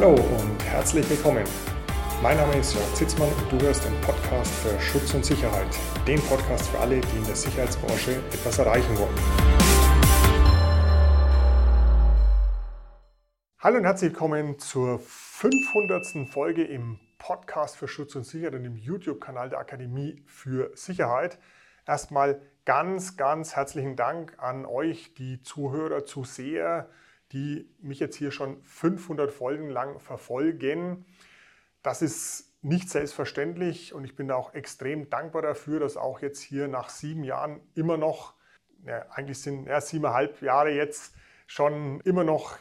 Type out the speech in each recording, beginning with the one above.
Hallo und herzlich willkommen. Mein Name ist Jörg Zitzmann und du hörst den Podcast für Schutz und Sicherheit. Den Podcast für alle, die in der Sicherheitsbranche etwas erreichen wollen. Hallo und herzlich willkommen zur 500. Folge im Podcast für Schutz und Sicherheit und im YouTube-Kanal der Akademie für Sicherheit. Erstmal ganz, ganz herzlichen Dank an euch, die Zuhörer, Zuseher, die mich jetzt hier schon 500 Folgen lang verfolgen. Das ist nicht selbstverständlich und ich bin da auch extrem dankbar dafür, dass auch jetzt hier nach sieben Jahren immer noch, ja, eigentlich sind ja, siebeneinhalb Jahre jetzt schon immer noch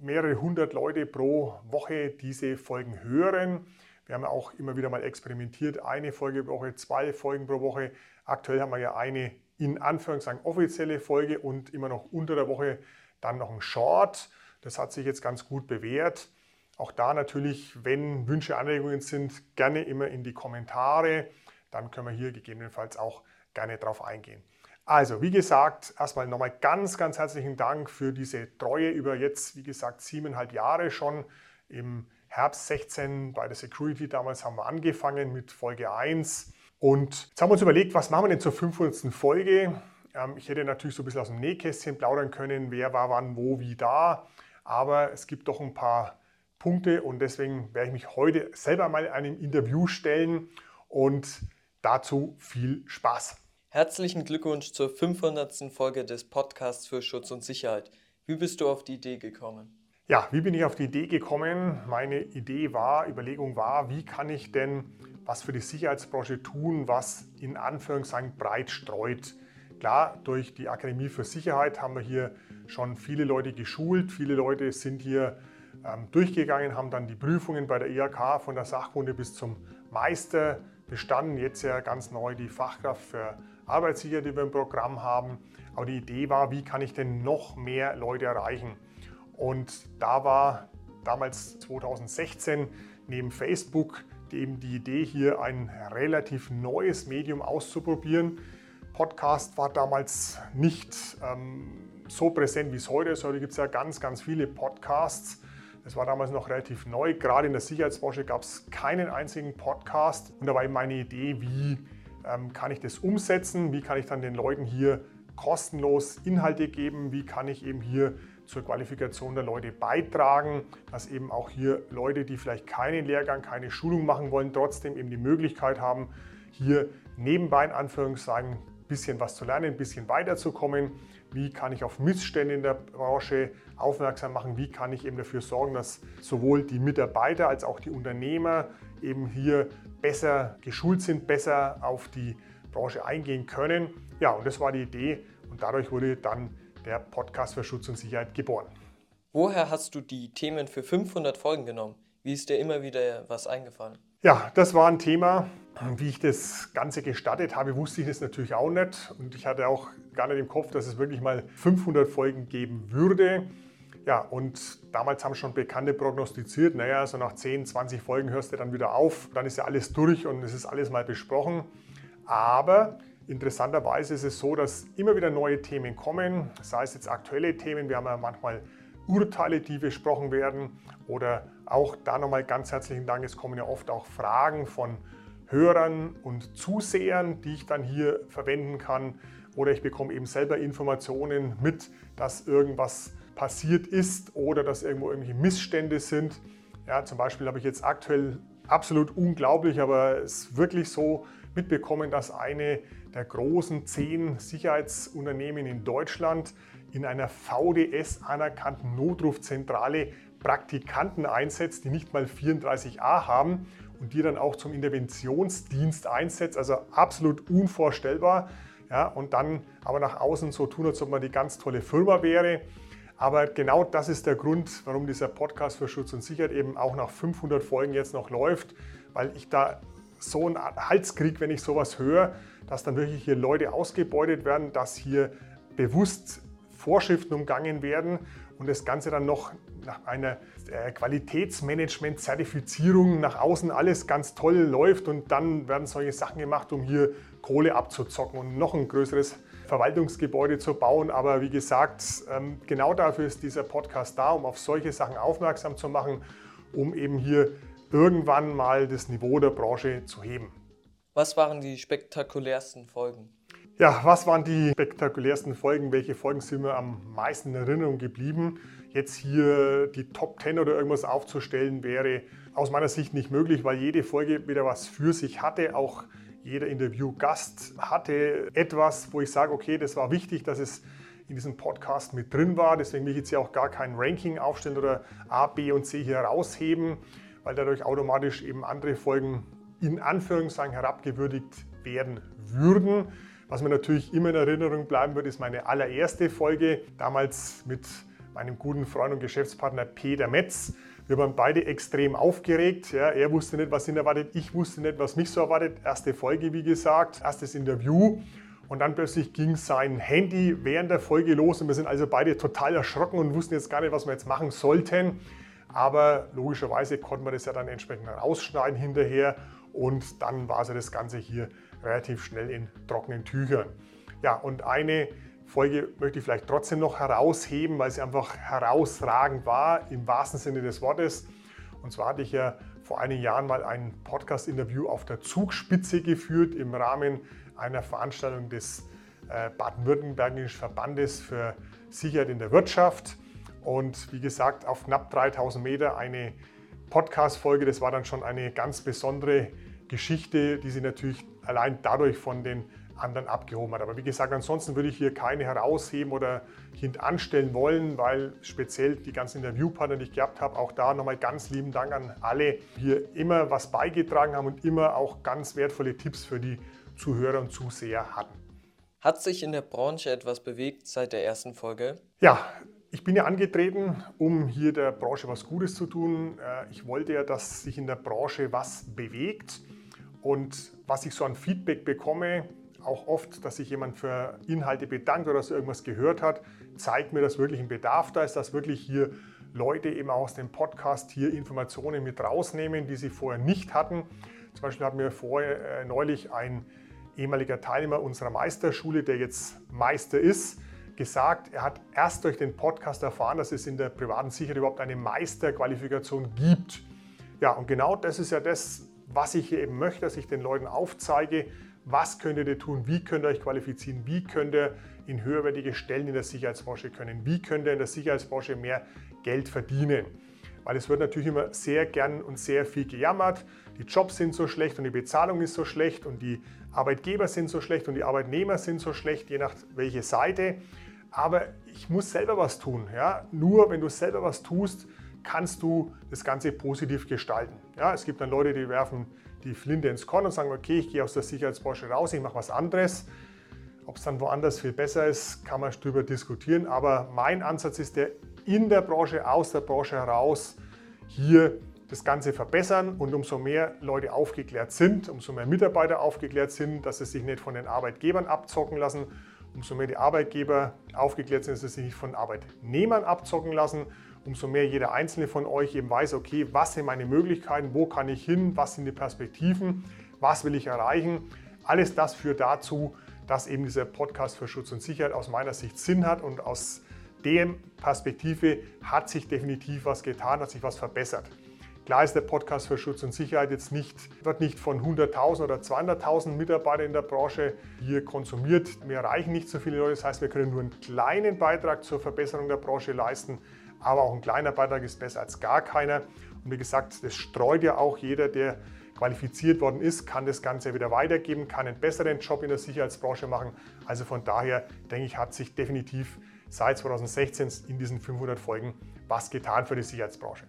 mehrere hundert Leute pro Woche diese Folgen hören. Wir haben auch immer wieder mal experimentiert, eine Folge pro Woche, zwei Folgen pro Woche. Aktuell haben wir ja eine in Anführungszeichen offizielle Folge und immer noch unter der Woche dann noch ein Short. Das hat sich jetzt ganz gut bewährt. Auch da natürlich, wenn Wünsche, Anregungen sind, gerne immer in die Kommentare. Dann können wir hier gegebenenfalls auch gerne drauf eingehen. Also, wie gesagt, erstmal nochmal ganz, ganz herzlichen Dank für diese Treue über jetzt, wie gesagt, siebeneinhalb Jahre schon. Im Herbst 16 bei der Security damals haben wir angefangen mit Folge 1. Und jetzt haben wir uns überlegt, was machen wir denn zur 500. Folge? Ähm, ich hätte natürlich so ein bisschen aus dem Nähkästchen plaudern können, wer war wann, wo, wie da. Aber es gibt doch ein paar Punkte und deswegen werde ich mich heute selber mal einem Interview stellen und dazu viel Spaß. Herzlichen Glückwunsch zur 500. Folge des Podcasts für Schutz und Sicherheit. Wie bist du auf die Idee gekommen? Ja, wie bin ich auf die Idee gekommen? Meine Idee war, Überlegung war, wie kann ich denn was für die Sicherheitsbranche tun, was in Anführungszeichen breit streut. Klar, durch die Akademie für Sicherheit haben wir hier schon viele Leute geschult. Viele Leute sind hier ähm, durchgegangen, haben dann die Prüfungen bei der IHK von der Sachkunde bis zum Meister bestanden. Jetzt ja ganz neu die Fachkraft für Arbeitssicherheit, die wir im Programm haben. Aber die Idee war, wie kann ich denn noch mehr Leute erreichen? Und da war damals 2016 neben Facebook eben die Idee, hier ein relativ neues Medium auszuprobieren. Podcast war damals nicht ähm, so präsent, wie es heute ist. Heute gibt es ja ganz, ganz viele Podcasts. Das war damals noch relativ neu. Gerade in der Sicherheitsbranche gab es keinen einzigen Podcast. Und da war eben meine Idee, wie ähm, kann ich das umsetzen? Wie kann ich dann den Leuten hier kostenlos Inhalte geben? Wie kann ich eben hier zur Qualifikation der Leute beitragen, dass eben auch hier Leute, die vielleicht keinen Lehrgang, keine Schulung machen wollen, trotzdem eben die Möglichkeit haben, hier nebenbei in Anführungszeichen bisschen was zu lernen, ein bisschen weiterzukommen. Wie kann ich auf Missstände in der Branche aufmerksam machen? Wie kann ich eben dafür sorgen, dass sowohl die Mitarbeiter als auch die Unternehmer eben hier besser geschult sind, besser auf die Branche eingehen können? Ja, und das war die Idee und dadurch wurde dann der Podcast für Schutz und Sicherheit geboren. Woher hast du die Themen für 500 Folgen genommen? Wie ist dir immer wieder was eingefallen? Ja, das war ein Thema, wie ich das Ganze gestartet habe, wusste ich das natürlich auch nicht. Und ich hatte auch gar nicht im Kopf, dass es wirklich mal 500 Folgen geben würde. Ja, und damals haben schon Bekannte prognostiziert, naja, so nach 10, 20 Folgen hörst du dann wieder auf, dann ist ja alles durch und es ist alles mal besprochen. Aber interessanterweise ist es so, dass immer wieder neue Themen kommen, sei es jetzt aktuelle Themen, wir haben ja manchmal Urteile, die besprochen werden oder auch da nochmal ganz herzlichen Dank, es kommen ja oft auch Fragen von Hörern und Zusehern, die ich dann hier verwenden kann. Oder ich bekomme eben selber Informationen mit, dass irgendwas passiert ist oder dass irgendwo irgendwelche Missstände sind. Ja, zum Beispiel habe ich jetzt aktuell absolut unglaublich, aber es ist wirklich so mitbekommen, dass eine der großen zehn Sicherheitsunternehmen in Deutschland in einer VDS anerkannten Notrufzentrale Praktikanten einsetzt, die nicht mal 34a haben und die dann auch zum Interventionsdienst einsetzt. Also absolut unvorstellbar. Ja, und dann aber nach außen so tun, als ob man die ganz tolle Firma wäre. Aber genau das ist der Grund, warum dieser Podcast für Schutz und Sicherheit eben auch nach 500 Folgen jetzt noch läuft, weil ich da so einen Hals kriege, wenn ich sowas höre, dass dann wirklich hier Leute ausgebeutet werden, dass hier bewusst Vorschriften umgangen werden und das Ganze dann noch nach einer äh, Qualitätsmanagement-Zertifizierung nach außen alles ganz toll läuft und dann werden solche Sachen gemacht, um hier Kohle abzuzocken und noch ein größeres Verwaltungsgebäude zu bauen. Aber wie gesagt, ähm, genau dafür ist dieser Podcast da, um auf solche Sachen aufmerksam zu machen um eben hier irgendwann mal das Niveau der Branche zu heben. Was waren die spektakulärsten Folgen? Ja, was waren die spektakulärsten Folgen? Welche Folgen sind mir am meisten in Erinnerung geblieben? Jetzt hier die Top 10 oder irgendwas aufzustellen, wäre aus meiner Sicht nicht möglich, weil jede Folge wieder was für sich hatte. Auch jeder Interviewgast hatte etwas, wo ich sage, okay, das war wichtig, dass es in diesem Podcast mit drin war. Deswegen will ich jetzt hier auch gar kein Ranking aufstellen oder A, B und C hier rausheben, weil dadurch automatisch eben andere Folgen in Anführungszeichen herabgewürdigt werden würden. Was mir natürlich immer in Erinnerung bleiben wird, ist meine allererste Folge, damals mit meinem guten Freund und Geschäftspartner Peter Metz. Wir waren beide extrem aufgeregt. Ja, er wusste nicht, was ihn erwartet. Ich wusste nicht, was mich so erwartet. Erste Folge, wie gesagt, erstes Interview. Und dann plötzlich ging sein Handy während der Folge los und wir sind also beide total erschrocken und wussten jetzt gar nicht, was wir jetzt machen sollten. Aber logischerweise konnten wir das ja dann entsprechend rausschneiden hinterher und dann war also das Ganze hier relativ schnell in trockenen Tüchern. Ja, und eine Folge möchte ich vielleicht trotzdem noch herausheben, weil sie einfach herausragend war im wahrsten Sinne des Wortes. Und zwar hatte ich ja vor einigen Jahren mal ein Podcast-Interview auf der Zugspitze geführt im Rahmen einer Veranstaltung des äh, Baden-Württembergischen Verbandes für Sicherheit in der Wirtschaft. Und wie gesagt, auf knapp 3000 Meter eine Podcast-Folge. Das war dann schon eine ganz besondere Geschichte, die sie natürlich allein dadurch von den anderen abgehoben hat. Aber wie gesagt, ansonsten würde ich hier keine herausheben oder hintanstellen wollen, weil speziell die ganzen Interviewpartner, die ich gehabt habe, auch da nochmal ganz lieben Dank an alle, die hier immer was beigetragen haben und immer auch ganz wertvolle Tipps für die Zuhörer und Zuseher hatten. Hat sich in der Branche etwas bewegt seit der ersten Folge? Ja, ich bin ja angetreten, um hier der Branche was Gutes zu tun. Äh, ich wollte ja, dass sich in der Branche was bewegt. Und was ich so an Feedback bekomme, auch oft, dass sich jemand für Inhalte bedankt oder dass er irgendwas gehört hat, zeigt mir, dass wirklich ein Bedarf da ist, dass wirklich hier Leute eben aus dem Podcast hier Informationen mit rausnehmen, die sie vorher nicht hatten. Zum Beispiel hat mir vorher äh, neulich ein ehemaliger Teilnehmer unserer Meisterschule, der jetzt Meister ist, gesagt, er hat erst durch den Podcast erfahren, dass es in der privaten Sicherheit überhaupt eine Meisterqualifikation gibt. Ja, und genau das ist ja das, was ich hier eben möchte, dass ich den Leuten aufzeige, was könnt ihr tun, wie könnt ihr euch qualifizieren, wie könnt ihr in höherwertige Stellen in der Sicherheitsbranche können, wie könnt ihr in der Sicherheitsbranche mehr Geld verdienen. Weil es wird natürlich immer sehr gern und sehr viel gejammert, die Jobs sind so schlecht und die Bezahlung ist so schlecht und die Arbeitgeber sind so schlecht und die Arbeitnehmer sind so schlecht, je nach welche Seite. Aber ich muss selber was tun. Ja? Nur wenn du selber was tust, kannst du das Ganze positiv gestalten. Ja, es gibt dann Leute, die werfen die Flinte ins Korn und sagen, okay, ich gehe aus der Sicherheitsbranche raus, ich mache was anderes. Ob es dann woanders viel besser ist, kann man darüber diskutieren. Aber mein Ansatz ist der, in der Branche, aus der Branche heraus, hier das Ganze verbessern. Und umso mehr Leute aufgeklärt sind, umso mehr Mitarbeiter aufgeklärt sind, dass sie sich nicht von den Arbeitgebern abzocken lassen, umso mehr die Arbeitgeber aufgeklärt sind, dass sie sich nicht von Arbeitnehmern abzocken lassen umso mehr jeder einzelne von euch eben weiß, okay, was sind meine Möglichkeiten, wo kann ich hin, was sind die Perspektiven, was will ich erreichen. Alles das führt dazu, dass eben dieser Podcast für Schutz und Sicherheit aus meiner Sicht Sinn hat und aus der Perspektive hat sich definitiv was getan, hat sich was verbessert. Klar ist der Podcast für Schutz und Sicherheit jetzt nicht, wird nicht von 100.000 oder 200.000 Mitarbeitern in der Branche hier konsumiert. Wir erreichen nicht so viele Leute, das heißt, wir können nur einen kleinen Beitrag zur Verbesserung der Branche leisten aber auch ein kleiner Beitrag ist besser als gar keiner. Und wie gesagt, das streut ja auch jeder, der qualifiziert worden ist, kann das Ganze wieder weitergeben, kann einen besseren Job in der Sicherheitsbranche machen. Also von daher denke ich, hat sich definitiv seit 2016 in diesen 500 Folgen was getan für die Sicherheitsbranche.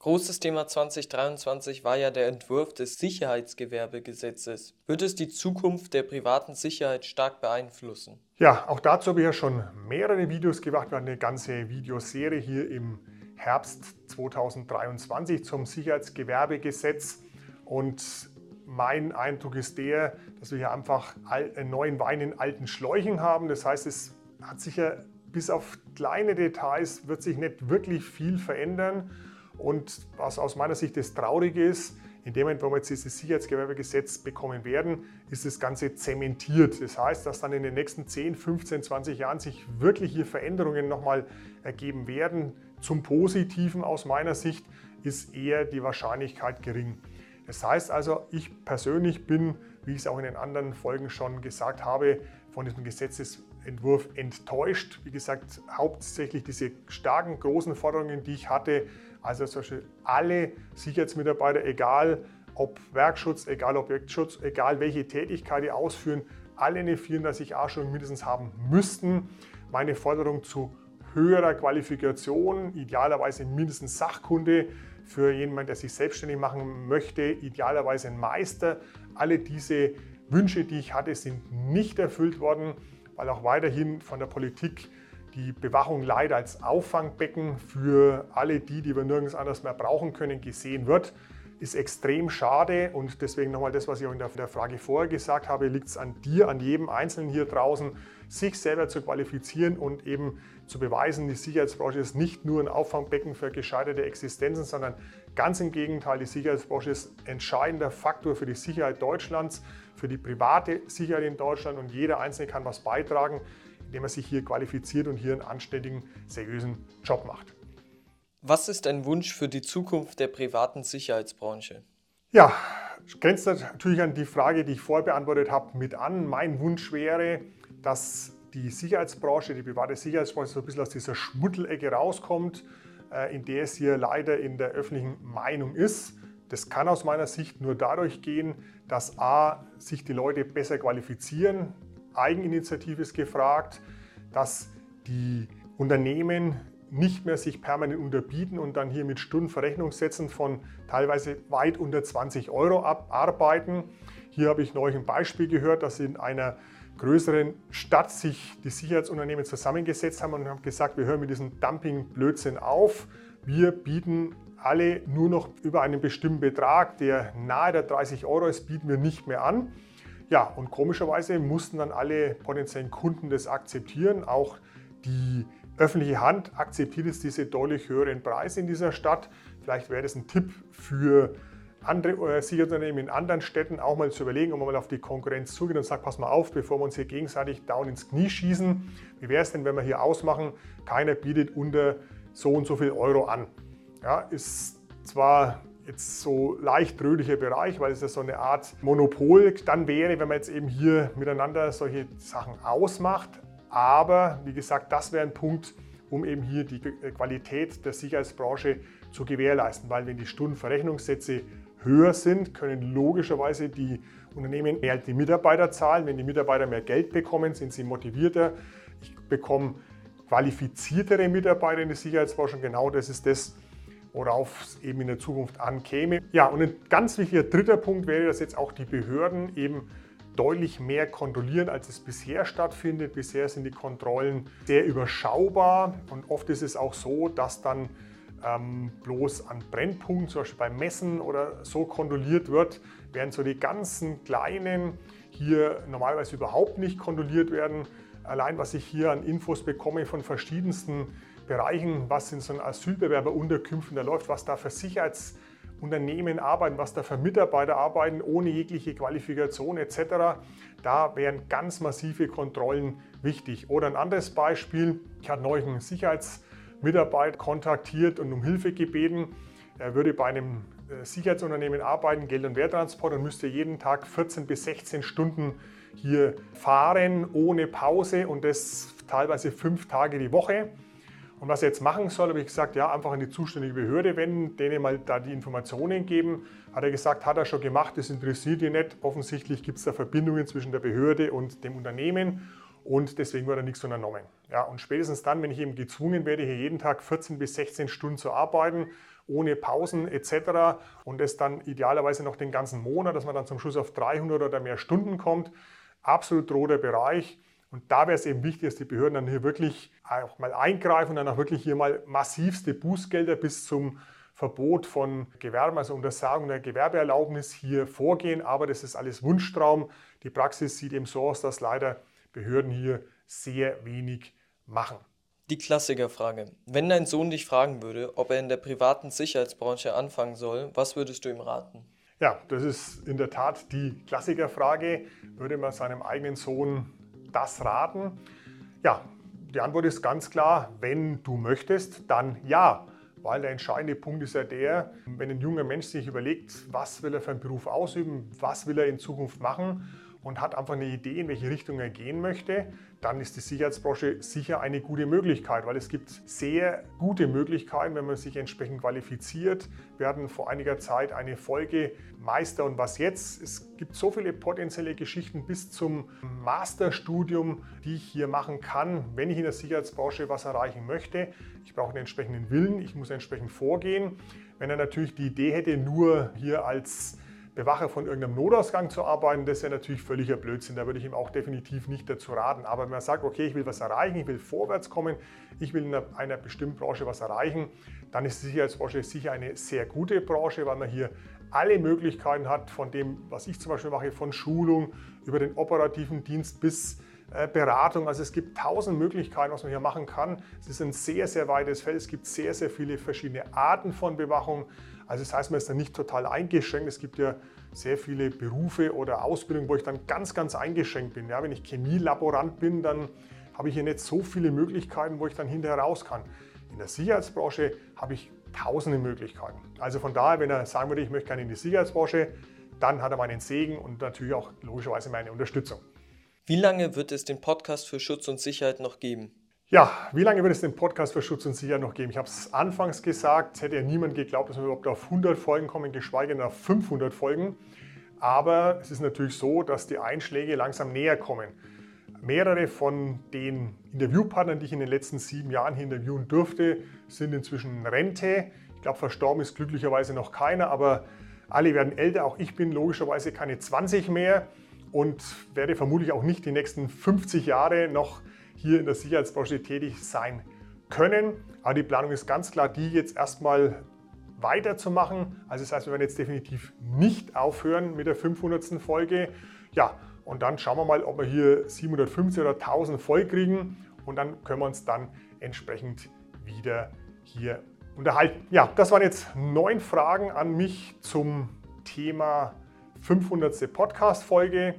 Großes Thema 2023 war ja der Entwurf des Sicherheitsgewerbegesetzes. Wird es die Zukunft der privaten Sicherheit stark beeinflussen? Ja, auch dazu habe ich ja schon mehrere Videos gemacht. Wir hatten eine ganze Videoserie hier im Herbst 2023 zum Sicherheitsgewerbegesetz. Und mein Eindruck ist der, dass wir hier einfach einen neuen Wein in alten Schläuchen haben. Das heißt, es hat sich ja bis auf kleine Details wird sich nicht wirklich viel verändern. Und was aus meiner Sicht das Traurige ist, In dem Moment, wo wir jetzt dieses Sicherheitsgewerbegesetz bekommen werden, ist das Ganze zementiert. Das heißt, dass dann in den nächsten 10, 15, 20 Jahren sich wirklich hier Veränderungen nochmal ergeben werden. Zum Positiven aus meiner Sicht ist eher die Wahrscheinlichkeit gering. Das heißt also, ich persönlich bin, wie ich es auch in den anderen Folgen schon gesagt habe, von diesem Gesetzesentwurf enttäuscht. Wie gesagt, hauptsächlich diese starken, großen Forderungen, die ich hatte, also zum Beispiel alle Sicherheitsmitarbeiter, egal ob Werkschutz, egal Objektschutz, egal welche Tätigkeit die ausführen, alle eine 34a-Schulung mindestens haben müssten. Meine Forderung zu höherer Qualifikation, idealerweise mindestens Sachkunde, für jemanden, der sich selbstständig machen möchte, idealerweise ein Meister. Alle diese Wünsche, die ich hatte, sind nicht erfüllt worden, weil auch weiterhin von der Politik die Bewachung leider als Auffangbecken für alle die, die wir nirgends anders mehr brauchen können, gesehen wird. Ist extrem schade und deswegen nochmal das, was ich auch in der, Frage vorher gesagt habe, liegt es an dir, an jedem Einzelnen hier draußen, sich selber zu qualifizieren und eben zu beweisen, die Sicherheitsbranche ist nicht nur ein Auffangbecken für gescheiterte Existenzen, sondern ganz im Gegenteil, die Sicherheitsbranche ist entscheidender Faktor für die Sicherheit Deutschlands, für die private Sicherheit in Deutschland und jeder Einzelne kann was beitragen, indem er sich hier qualifiziert und hier einen anständigen, seriösen Job macht. Was ist ein Wunsch für die Zukunft der privaten Sicherheitsbranche? Ja, grenzt natürlich an die Frage, die ich vorher beantwortet habe, mit an. Mein Wunsch wäre, dass die Sicherheitsbranche, die private Sicherheitsbranche so ein bisschen aus dieser Schmuddelecke rauskommt, äh, in der es hier leider in der öffentlichen Meinung ist. Das kann aus meiner Sicht nur dadurch gehen, dass a. sich die Leute besser qualifizieren, Eigeninitiative ist gefragt, dass die Unternehmen nicht mehr sich permanent unterbieten und dann hier mit Stundenverrechnungssätzen von teilweise weit unter 20 Euro arbeiten. Hier habe ich neulich ein Beispiel gehört, dass in einer größeren Stadt sich die Sicherheitsunternehmen zusammengesetzt haben und haben gesagt, wir hören mit diesem Dumping-Blödsinn auf. Wir bieten alle nur noch über einen bestimmten Betrag, der nahe der 30 Euro ist, bieten wir nicht mehr an. Ja, und komischerweise mussten dann alle potenziellen Kunden das akzeptieren, auch die öffentliche Hand akzeptiert es diese deutlich höheren Preise in dieser Stadt. Vielleicht wäre das ein Tipp für andere äh, Sicherheitsunternehmen in anderen Städten auch mal zu überlegen, ob man mal auf die Konkurrenz zugeht und sagt, pass mal auf, bevor wir uns hier gegenseitig down ins Knie schießen. Wie wäre es denn, wenn wir hier ausmachen, keiner bietet unter so und so viel Euro an. Ja, ist zwar jetzt so leicht rötlicher Bereich, weil es ja so eine Art Monopol dann wäre, wenn man jetzt eben hier miteinander solche Sachen ausmacht. Aber wie gesagt, das wäre ein Punkt, um eben hier die Qualität der Sicherheitsbranche zu gewährleisten, weil wenn die Stundenverrechnungssätze höher sind, können logischerweise die Unternehmen mehr die Mitarbeiter zahlen. Wenn die Mitarbeiter mehr Geld bekommen, sind sie motivierter. Ich bekomme qualifiziertere Mitarbeiter in der Sicherheitsbranche und genau das ist das, worauf es eben in der Zukunft ankäme. Ja, und ein ganz wichtiger dritter Punkt wäre, dass jetzt auch die Behörden eben deutlich mehr kontrollieren, als es bisher stattfindet. Bisher sind die Kontrollen sehr überschaubar und oft ist es auch so, dass dann ähm, bloß an Brennpunkten, zum Beispiel bei Messen oder so kontrolliert wird, während so die ganzen kleinen hier normalerweise überhaupt nicht kontrolliert werden. Allein was ich hier an Infos bekomme von verschiedensten Bereichen, was in so einem Asylbewerberunterkünften da läuft, was da für Sicherheits Unternehmen arbeiten, was da für Mitarbeiter arbeiten, ohne jegliche Qualifikation etc. Da wären ganz massive Kontrollen wichtig. Oder ein anderes Beispiel, ich hatte neulich einen Sicherheitsmitarbeiter kontaktiert und um Hilfe gebeten. Er würde bei einem äh, Sicherheitsunternehmen arbeiten, Geld- und Werttransport und müsste jeden Tag 14 bis 16 Stunden hier fahren, ohne Pause und das teilweise fünf Tage die Woche. Und was er jetzt machen soll, habe ich gesagt, ja, einfach an die zuständige Behörde wenden, denen mal da die Informationen geben. Hat er gesagt, hat er schon gemacht, das interessiert ihn nicht. Offensichtlich gibt es da Verbindungen zwischen der Behörde und dem Unternehmen und deswegen wird er nichts unternommen. Ja, und spätestens dann, wenn ich eben gezwungen werde, hier jeden Tag 14 bis 16 Stunden zu arbeiten, ohne Pausen etc. und es dann idealerweise noch den ganzen Monat, dass man dann zum Schluss auf 300 oder mehr Stunden kommt, absolut roter Bereich. Und da wäre es eben wichtig, dass die Behörden dann hier wirklich auch mal eingreifen und dann auch wirklich hier mal massivste Bußgelder bis zum Verbot von Gewerben, also Untersagung der Gewerbeerlaubnis hier vorgehen. Aber das ist alles Wunschtraum. Die Praxis sieht eben so aus, dass leider Behörden hier sehr wenig machen. Die Klassikerfrage. Wenn dein Sohn dich fragen würde, ob er in der privaten Sicherheitsbranche anfangen soll, was würdest du ihm raten? Ja, das ist in der Tat die Klassikerfrage. Würde man seinem eigenen Sohn das raten? Ja, die Antwort ist ganz klar, wenn du möchtest, dann ja. Weil der entscheidende Punkt ist ja der, wenn ein junger Mensch sich überlegt, was will er für einen Beruf ausüben, was will er in Zukunft machen und hat einfach eine Idee, in welche Richtung er gehen möchte, dann ist die Sicherheitsbranche sicher eine gute Möglichkeit, weil es gibt sehr gute Möglichkeiten, wenn man sich entsprechend qualifiziert. Wir hatten vor einiger Zeit eine Folge Meister und was jetzt. Es gibt so viele potenzielle Geschichten bis zum Masterstudium, die ich hier machen kann, wenn ich in der Sicherheitsbranche was erreichen möchte. Ich brauche einen entsprechenden Willen, ich muss entsprechend vorgehen. Wenn er natürlich die Idee hätte, nur hier als Bewacher von irgendeinem Notausgang zu arbeiten, das ist ja natürlich völliger Blödsinn. Da würde ich ihm auch definitiv nicht dazu raten. Aber wenn man sagt, okay, ich will was erreichen, ich will vorwärts kommen, ich will in einer, einer bestimmten Branche was erreichen, dann ist die Sicherheitsbranche sicher eine sehr gute Branche, weil man hier alle Möglichkeiten hat, von dem, was ich zum Beispiel mache, von Schulung über den operativen Dienst bis äh, Beratung. Also es gibt tausend Möglichkeiten, was man hier machen kann. Es ist ein sehr, sehr weites Feld. Es gibt sehr, sehr viele verschiedene Arten von Bewachung. Also das heißt, man ist da nicht total eingeschränkt. Es gibt ja sehr viele Berufe oder Ausbildungen, wo ich dann ganz, ganz eingeschränkt bin. Ja, wenn ich Chemielaborant bin, dann habe ich hier nicht so viele Möglichkeiten, wo ich dann hinterher raus kann. In der Sicherheitsbranche habe ich tausende Möglichkeiten. Also von daher, wenn er sagen würde, ich möchte gerne in die Sicherheitsbranche, dann hat er meinen Segen und natürlich auch logischerweise meine Unterstützung. Wie lange wird es den Podcast für Schutz und Sicherheit noch geben? Ja, wie lange wird es den Podcast für Schutz und Sicherheit noch geben? Ich habe es anfangs gesagt, es hätte ja niemand geglaubt, dass wir überhaupt auf 100 Folgen kommen, geschweige denn auf 500 Folgen. Aber es ist natürlich so, dass die Einschläge langsam näher kommen. Mehrere von den Interviewpartnern, die ich in den letzten sieben Jahren hier interviewen durfte, sind inzwischen in Rente. Ich glaube, verstorben ist glücklicherweise noch keiner, aber alle werden älter. Auch ich bin logischerweise keine 20 mehr und werde vermutlich auch nicht die nächsten 50 Jahre noch hier in der Sicherheitsbranche tätig sein können. Aber die Planung ist ganz klar, die jetzt erstmal weiterzumachen. Also das heißt, wir werden jetzt definitiv nicht aufhören mit der 500. Folge. Ja, und dann schauen wir mal, ob wir hier 750 oder 1000 voll kriegen und dann können wir uns dann entsprechend wieder hier unterhalten. Ja, das waren jetzt neun Fragen an mich zum Thema 500. Podcast-Folge.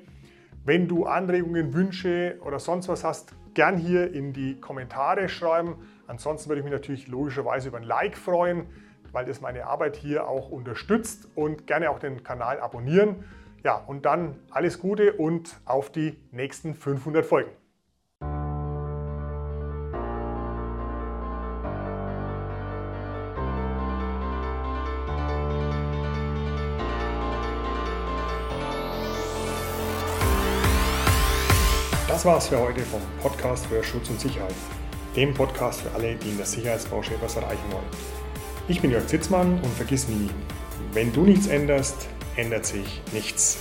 Wenn du Anregungen, Wünsche oder sonst was hast, gern hier in die Kommentare schreiben. Ansonsten würde ich mich natürlich logischerweise über ein Like freuen, weil das meine Arbeit hier auch unterstützt und gerne auch den Kanal abonnieren. Ja, und dann alles Gute und auf die nächsten 500 Folgen. Das war's für heute vom Podcast für Schutz und Sicherheit, dem Podcast für alle, die in der Sicherheitsbranche etwas erreichen wollen. Ich bin Jörg Zitzmann und vergiss nie, wenn du nichts änderst, ändert sich nichts.